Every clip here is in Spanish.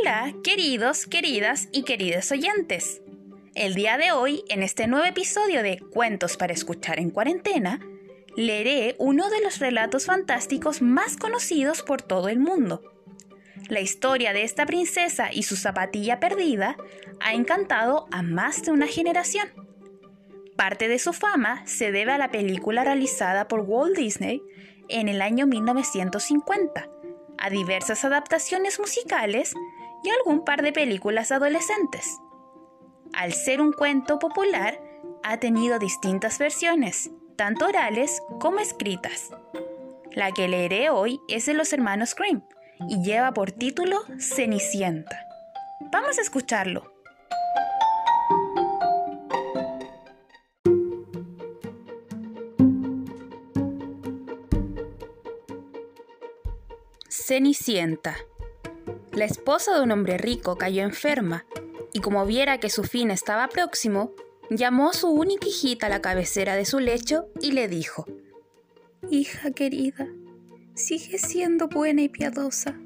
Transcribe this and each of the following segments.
Hola, queridos, queridas y queridos oyentes. El día de hoy, en este nuevo episodio de Cuentos para escuchar en cuarentena, leeré uno de los relatos fantásticos más conocidos por todo el mundo. La historia de esta princesa y su zapatilla perdida ha encantado a más de una generación. Parte de su fama se debe a la película realizada por Walt Disney en el año 1950, a diversas adaptaciones musicales y algún par de películas adolescentes. Al ser un cuento popular, ha tenido distintas versiones, tanto orales como escritas. La que leeré hoy es de los hermanos Grimm y lleva por título Cenicienta. Vamos a escucharlo. Cenicienta. La esposa de un hombre rico cayó enferma y como viera que su fin estaba próximo, llamó a su única hijita a la cabecera de su lecho y le dijo, Hija querida, sigue siendo buena y piadosa,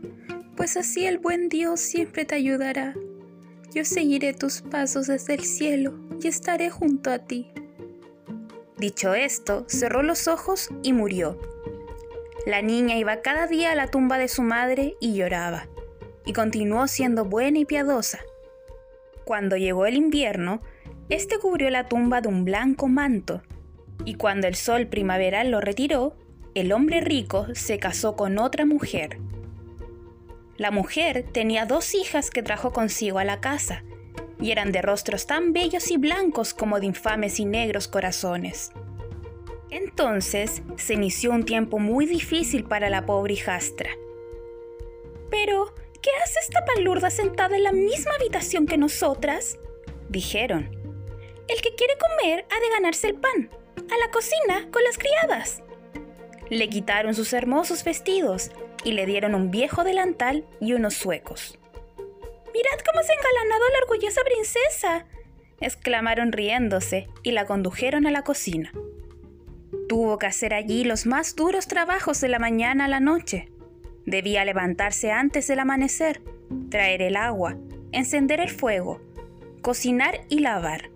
pues así el buen Dios siempre te ayudará. Yo seguiré tus pasos desde el cielo y estaré junto a ti. Dicho esto, cerró los ojos y murió. La niña iba cada día a la tumba de su madre y lloraba, y continuó siendo buena y piadosa. Cuando llegó el invierno, este cubrió la tumba de un blanco manto, y cuando el sol primaveral lo retiró, el hombre rico se casó con otra mujer. La mujer tenía dos hijas que trajo consigo a la casa, y eran de rostros tan bellos y blancos como de infames y negros corazones. Entonces se inició un tiempo muy difícil para la pobre hijastra. Pero, ¿qué hace esta palurda sentada en la misma habitación que nosotras? dijeron. El que quiere comer ha de ganarse el pan. A la cocina con las criadas. Le quitaron sus hermosos vestidos y le dieron un viejo delantal y unos suecos. Mirad cómo se ha engalanado la orgullosa princesa, exclamaron riéndose y la condujeron a la cocina. Tuvo que hacer allí los más duros trabajos de la mañana a la noche. Debía levantarse antes del amanecer, traer el agua, encender el fuego, cocinar y lavar.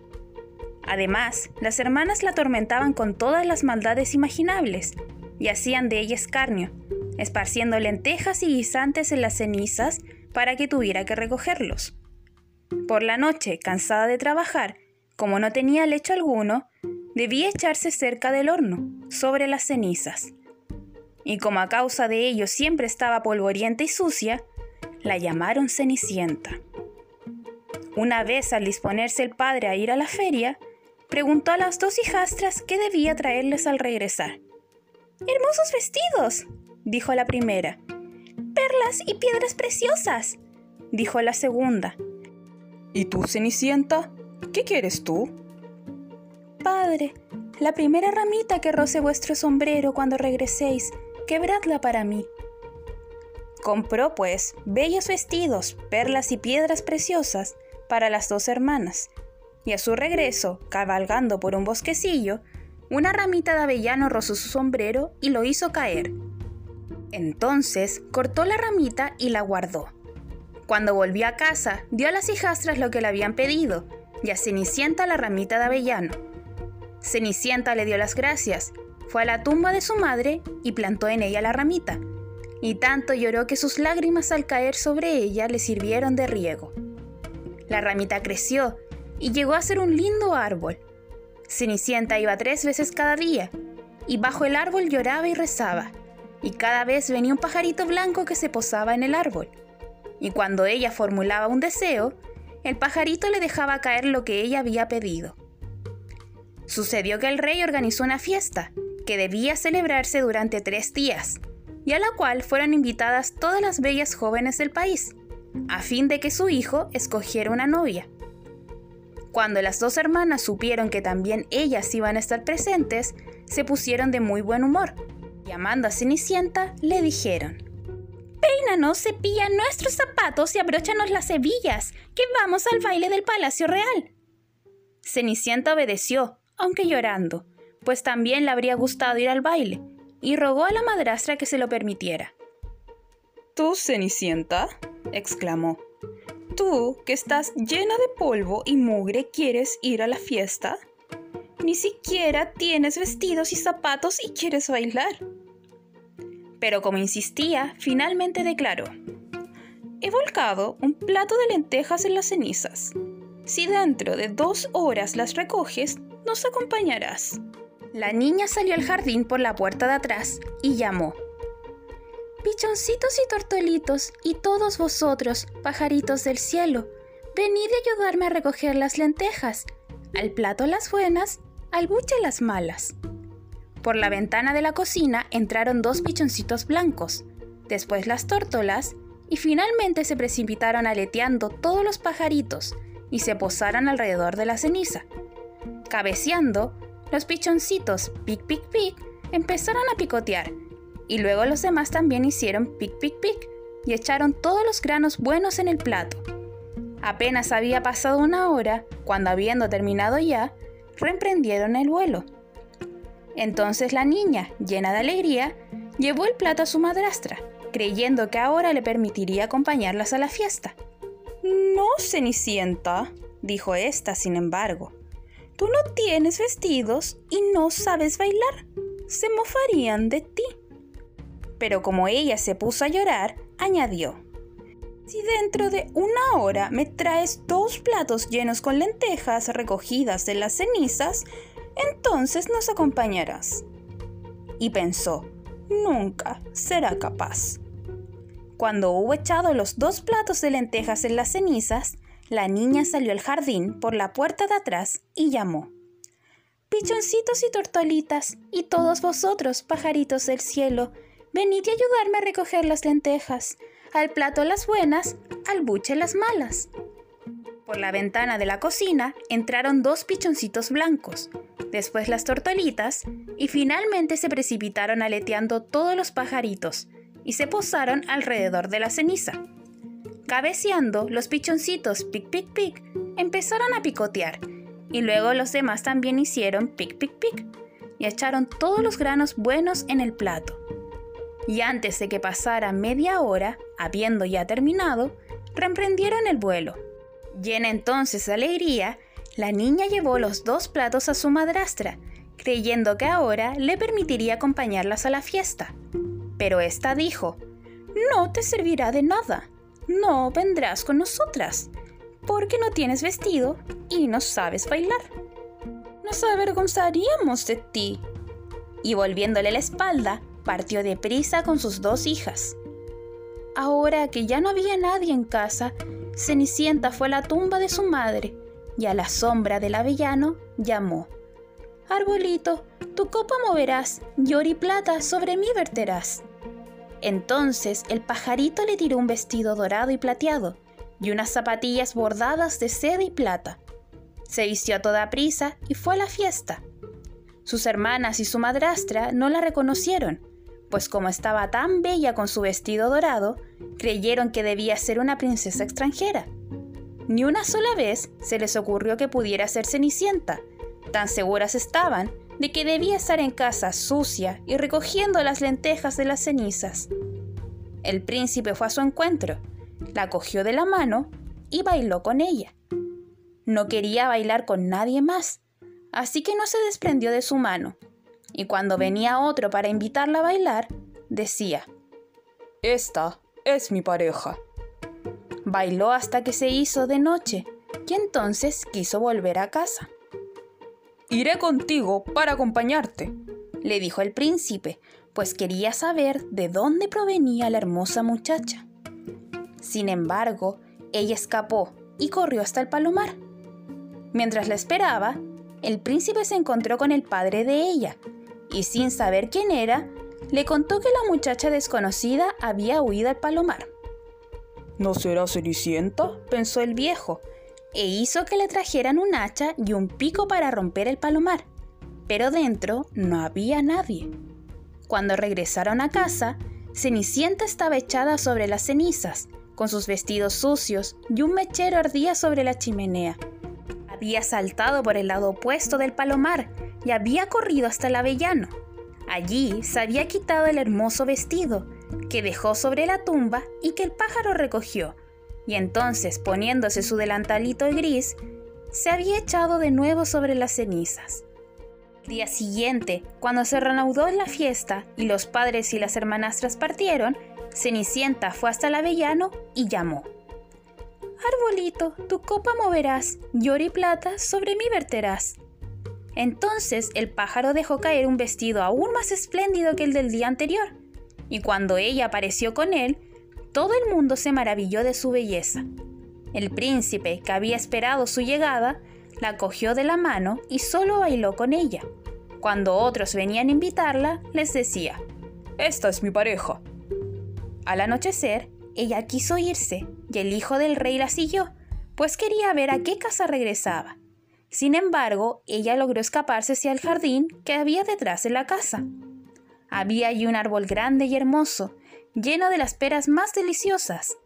Además, las hermanas la atormentaban con todas las maldades imaginables y hacían de ella escarnio, esparciendo lentejas y guisantes en las cenizas para que tuviera que recogerlos. Por la noche, cansada de trabajar, como no tenía lecho alguno, debía echarse cerca del horno, sobre las cenizas. Y como a causa de ello siempre estaba polvorienta y sucia, la llamaron Cenicienta. Una vez al disponerse el padre a ir a la feria, preguntó a las dos hijastras qué debía traerles al regresar. Hermosos vestidos, dijo la primera. Perlas y piedras preciosas, dijo la segunda. ¿Y tú, Cenicienta? ¿Qué quieres tú? Padre, la primera ramita que roce vuestro sombrero cuando regreséis, quebradla para mí. Compró, pues, bellos vestidos, perlas y piedras preciosas para las dos hermanas, y a su regreso, cabalgando por un bosquecillo, una ramita de avellano rozó su sombrero y lo hizo caer. Entonces cortó la ramita y la guardó. Cuando volvió a casa, dio a las hijastras lo que le habían pedido, y a Cenicienta la ramita de avellano. Cenicienta le dio las gracias, fue a la tumba de su madre y plantó en ella la ramita, y tanto lloró que sus lágrimas al caer sobre ella le sirvieron de riego. La ramita creció y llegó a ser un lindo árbol. Cenicienta iba tres veces cada día, y bajo el árbol lloraba y rezaba, y cada vez venía un pajarito blanco que se posaba en el árbol. Y cuando ella formulaba un deseo, el pajarito le dejaba caer lo que ella había pedido. Sucedió que el rey organizó una fiesta, que debía celebrarse durante tres días, y a la cual fueron invitadas todas las bellas jóvenes del país, a fin de que su hijo escogiera una novia. Cuando las dos hermanas supieron que también ellas iban a estar presentes, se pusieron de muy buen humor. Llamando a Cenicienta, le dijeron, Peínanos, cepilla nuestros zapatos y abróchanos las hebillas, que vamos al baile del Palacio Real. Cenicienta obedeció, aunque llorando, pues también le habría gustado ir al baile, y rogó a la madrastra que se lo permitiera. ¿Tú, Cenicienta? exclamó. tú, que estás llena de polvo y mugre, quieres ir a la fiesta? Ni siquiera tienes vestidos y zapatos y quieres bailar. Pero como insistía, finalmente declaró, he volcado un plato de lentejas en las cenizas. Si dentro de dos horas las recoges, nos acompañarás. La niña salió al jardín por la puerta de atrás y llamó. Pichoncitos y tortolitos, y todos vosotros, pajaritos del cielo, venid a ayudarme a recoger las lentejas, al plato las buenas, al buche las malas. Por la ventana de la cocina entraron dos pichoncitos blancos, después las tórtolas, y finalmente se precipitaron aleteando todos los pajaritos y se posaron alrededor de la ceniza. Cabeceando, los pichoncitos pic pic pic empezaron a picotear y luego los demás también hicieron pic pic pic y echaron todos los granos buenos en el plato. Apenas había pasado una hora cuando habiendo terminado ya, reemprendieron el vuelo. Entonces la niña, llena de alegría, llevó el plato a su madrastra, creyendo que ahora le permitiría acompañarlas a la fiesta. No, Cenicienta, dijo ésta, sin embargo. Tú no tienes vestidos y no sabes bailar. Se mofarían de ti. Pero como ella se puso a llorar, añadió, Si dentro de una hora me traes dos platos llenos con lentejas recogidas de las cenizas, entonces nos acompañarás. Y pensó, nunca será capaz. Cuando hubo echado los dos platos de lentejas en las cenizas, la niña salió al jardín por la puerta de atrás y llamó. Pichoncitos y tortolitas, y todos vosotros, pajaritos del cielo, venid y ayudarme a recoger las lentejas, al plato las buenas, al buche las malas. Por la ventana de la cocina entraron dos pichoncitos blancos, después las tortolitas, y finalmente se precipitaron aleteando todos los pajaritos, y se posaron alrededor de la ceniza. Cabeceando, los pichoncitos pic pic pic empezaron a picotear, y luego los demás también hicieron pic pic pic, y echaron todos los granos buenos en el plato y antes de que pasara media hora, habiendo ya terminado, reemprendieron el vuelo. Llena entonces de alegría, la niña llevó los dos platos a su madrastra, creyendo que ahora le permitiría acompañarlas a la fiesta. Pero ésta dijo, No te servirá de nada, no vendrás con nosotras, porque no tienes vestido y no sabes bailar. Nos avergonzaríamos de ti. Y volviéndole la espalda, partió deprisa con sus dos hijas. Ahora que ya no había nadie en casa, Cenicienta fue a la tumba de su madre y a la sombra del avellano llamó. Arbolito, tu copa moverás y plata sobre mí verterás. Entonces el pajarito le tiró un vestido dorado y plateado y unas zapatillas bordadas de seda y plata. Se vistió a toda prisa y fue a la fiesta. Sus hermanas y su madrastra no la reconocieron, pues como estaba tan bella con su vestido dorado, creyeron que debía ser una princesa extranjera. Ni una sola vez se les ocurrió que pudiera ser Cenicienta, tan seguras estaban de que debía estar en casa sucia y recogiendo las lentejas de las cenizas. El príncipe fue a su encuentro, la cogió de la mano y bailó con ella. No quería bailar con nadie más, así que no se desprendió de su mano y cuando venía otro para invitarla a bailar, decía, Esta es mi pareja. Bailó hasta que se hizo de noche y entonces quiso volver a casa. Iré contigo para acompañarte, le dijo el príncipe, pues quería saber de dónde provenía la hermosa muchacha. Sin embargo, ella escapó y corrió hasta el palomar. Mientras la esperaba, el príncipe se encontró con el padre de ella, y sin saber quién era, le contó que la muchacha desconocida había huido al palomar. ¿No será Cenicienta? pensó el viejo, e hizo que le trajeran un hacha y un pico para romper el palomar, pero dentro no había nadie. Cuando regresaron a casa, Cenicienta estaba echada sobre las cenizas, con sus vestidos sucios y un mechero ardía sobre la chimenea. Había saltado por el lado opuesto del palomar y había corrido hasta el avellano. Allí se había quitado el hermoso vestido que dejó sobre la tumba y que el pájaro recogió, y entonces, poniéndose su delantalito gris, se había echado de nuevo sobre las cenizas. El día siguiente, cuando se reanudó la fiesta y los padres y las hermanastras partieron, Cenicienta fue hasta el avellano y llamó. Arbolito, tu copa moverás, y oro y plata sobre mí verterás. Entonces el pájaro dejó caer un vestido aún más espléndido que el del día anterior, y cuando ella apareció con él, todo el mundo se maravilló de su belleza. El príncipe, que había esperado su llegada, la cogió de la mano y solo bailó con ella. Cuando otros venían a invitarla, les decía, Esta es mi pareja. Al anochecer, ella quiso irse y el hijo del rey la siguió, pues quería ver a qué casa regresaba. Sin embargo, ella logró escaparse hacia el jardín que había detrás de la casa. Había allí un árbol grande y hermoso, lleno de las peras más deliciosas.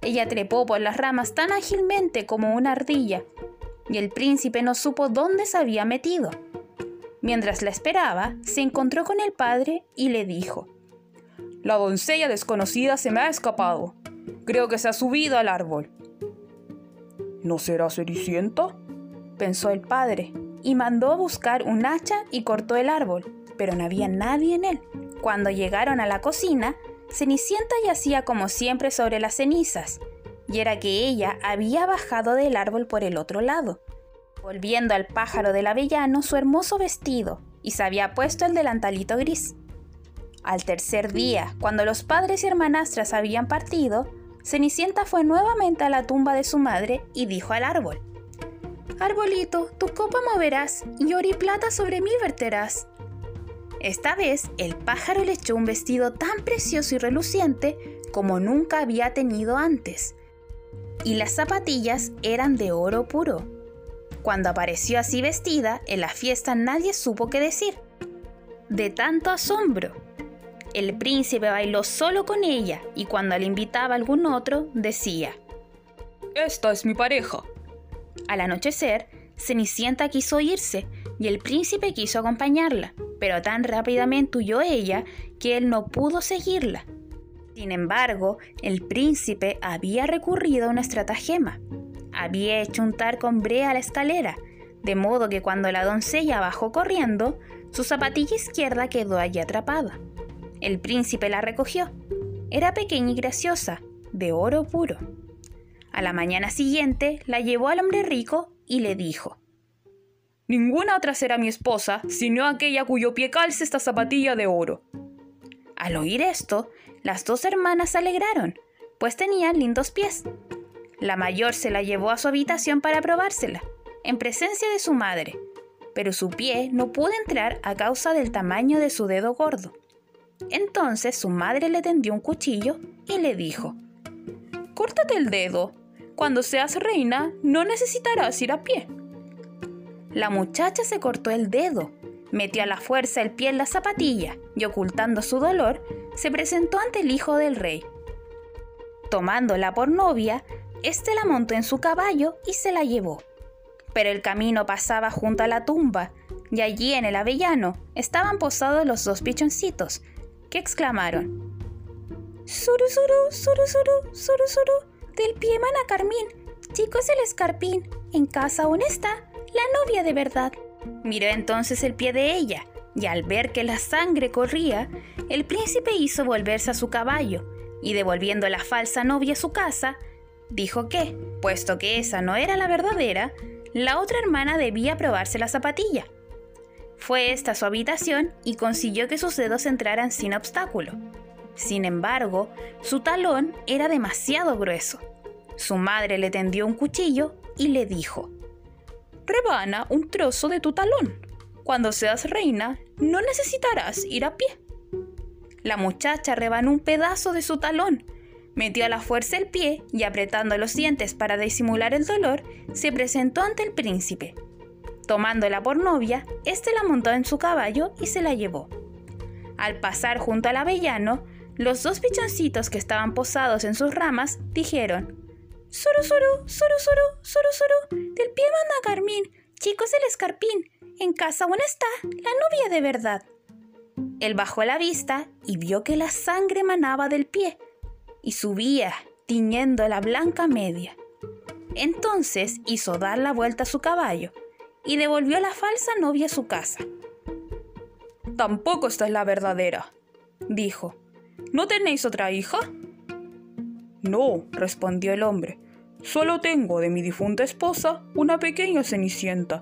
Ella trepó por las ramas tan ágilmente como una ardilla, y el príncipe no supo dónde se había metido. Mientras la esperaba, se encontró con el padre y le dijo, La doncella desconocida se me ha escapado. Creo que se ha subido al árbol. ¿No será Cenicienta? pensó el padre, y mandó a buscar un hacha y cortó el árbol, pero no había nadie en él. Cuando llegaron a la cocina, Cenicienta yacía como siempre sobre las cenizas, y era que ella había bajado del árbol por el otro lado, volviendo al pájaro del avellano su hermoso vestido, y se había puesto el delantalito gris. Al tercer día, cuando los padres y hermanastras habían partido, Cenicienta fue nuevamente a la tumba de su madre y dijo al árbol, Arbolito, tu copa moverás, y oro y plata sobre mí verterás. Esta vez el pájaro le echó un vestido tan precioso y reluciente como nunca había tenido antes, y las zapatillas eran de oro puro. Cuando apareció así vestida, en la fiesta nadie supo qué decir. De tanto asombro. El príncipe bailó solo con ella y cuando le invitaba a algún otro, decía, Esta es mi pareja. Al anochecer, Cenicienta quiso irse y el príncipe quiso acompañarla, pero tan rápidamente huyó ella que él no pudo seguirla. Sin embargo, el príncipe había recurrido a una estratagema. Había hecho untar con brea la escalera, de modo que cuando la doncella bajó corriendo, su zapatilla izquierda quedó allí atrapada. El príncipe la recogió. Era pequeña y graciosa, de oro puro. A la mañana siguiente la llevó al hombre rico y le dijo, Ninguna otra será mi esposa, sino aquella cuyo pie calce esta zapatilla de oro. Al oír esto, las dos hermanas se alegraron, pues tenían lindos pies. La mayor se la llevó a su habitación para probársela, en presencia de su madre, pero su pie no pudo entrar a causa del tamaño de su dedo gordo. Entonces su madre le tendió un cuchillo y le dijo, Córtate el dedo. Cuando seas reina, no necesitarás ir a pie. La muchacha se cortó el dedo, metió a la fuerza el pie en la zapatilla y ocultando su dolor, se presentó ante el hijo del rey. Tomándola por novia, éste la montó en su caballo y se la llevó. Pero el camino pasaba junto a la tumba, y allí en el avellano estaban posados los dos pichoncitos, que exclamaron: Suru, suru, suru, suru, suru, suru, del pie mana carmín, chico es el escarpín, en casa aún está la novia de verdad. Miró entonces el pie de ella, y al ver que la sangre corría, el príncipe hizo volverse a su caballo, y devolviendo la falsa novia a su casa, dijo que, puesto que esa no era la verdadera, la otra hermana debía probarse la zapatilla. Fue esta su habitación y consiguió que sus dedos entraran sin obstáculo. Sin embargo, su talón era demasiado grueso. Su madre le tendió un cuchillo y le dijo, rebana un trozo de tu talón. Cuando seas reina, no necesitarás ir a pie. La muchacha rebanó un pedazo de su talón, metió a la fuerza el pie y apretando los dientes para disimular el dolor, se presentó ante el príncipe. Tomándola por novia, éste la montó en su caballo y se la llevó. Al pasar junto al avellano, los dos pichoncitos que estaban posados en sus ramas dijeron, Suru, suru, suru, suru, suru, suru, del pie manda Carmín, chicos el escarpín, en casa aún está la novia de verdad. Él bajó la vista y vio que la sangre manaba del pie, y subía tiñendo la blanca media. Entonces hizo dar la vuelta a su caballo y devolvió a la falsa novia a su casa. Tampoco esta es la verdadera, dijo. ¿No tenéis otra hija? No, respondió el hombre. Solo tengo de mi difunta esposa una pequeña cenicienta,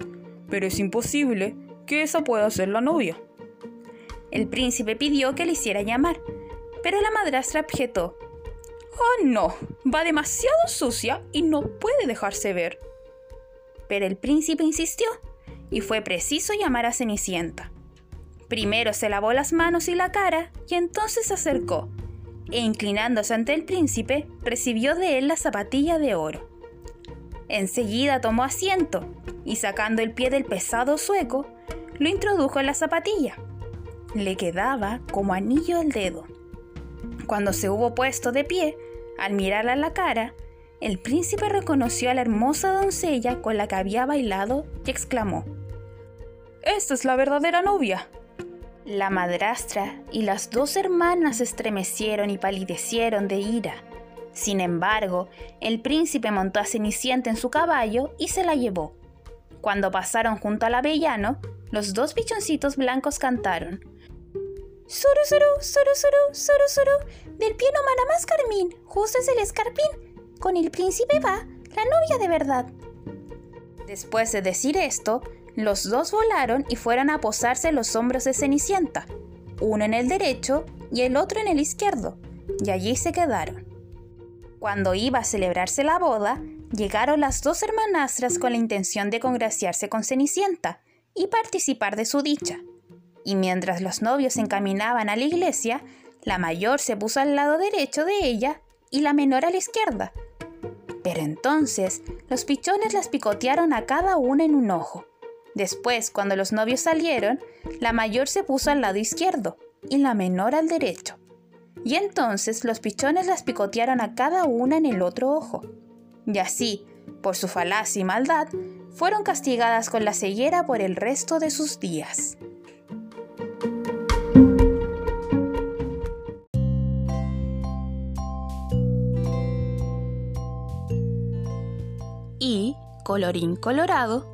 pero es imposible que esa pueda ser la novia. El príncipe pidió que le hiciera llamar, pero la madrastra objetó. Oh, no, va demasiado sucia y no puede dejarse ver. Pero el príncipe insistió, y fue preciso llamar a Cenicienta. Primero se lavó las manos y la cara, y entonces se acercó, e inclinándose ante el príncipe, recibió de él la zapatilla de oro. Enseguida tomó asiento, y sacando el pie del pesado sueco, lo introdujo en la zapatilla. Le quedaba como anillo al dedo. Cuando se hubo puesto de pie, al mirarla a la cara, el príncipe reconoció a la hermosa doncella con la que había bailado y exclamó, Esta es la verdadera novia. La madrastra y las dos hermanas estremecieron y palidecieron de ira. Sin embargo, el príncipe montó a Cenicienta en su caballo y se la llevó. Cuando pasaron junto al avellano, los dos bichoncitos blancos cantaron. Suru, suru, suru, suru, suru, suru, del pie no mana más carmín, justo es el escarpín. Con el príncipe va, la novia de verdad. Después de decir esto, los dos volaron y fueron a posarse en los hombros de Cenicienta, uno en el derecho y el otro en el izquierdo, y allí se quedaron. Cuando iba a celebrarse la boda, llegaron las dos hermanastras con la intención de congraciarse con Cenicienta y participar de su dicha. Y mientras los novios se encaminaban a la iglesia, la mayor se puso al lado derecho de ella y la menor a la izquierda. Pero entonces los pichones las picotearon a cada una en un ojo Después, cuando los novios salieron, la mayor se puso al lado izquierdo y la menor al derecho. Y entonces los pichones las picotearon a cada una en el otro ojo. Y así, por su falacia y maldad, fueron castigadas con la ceguera por el resto de sus días. Y, colorín colorado,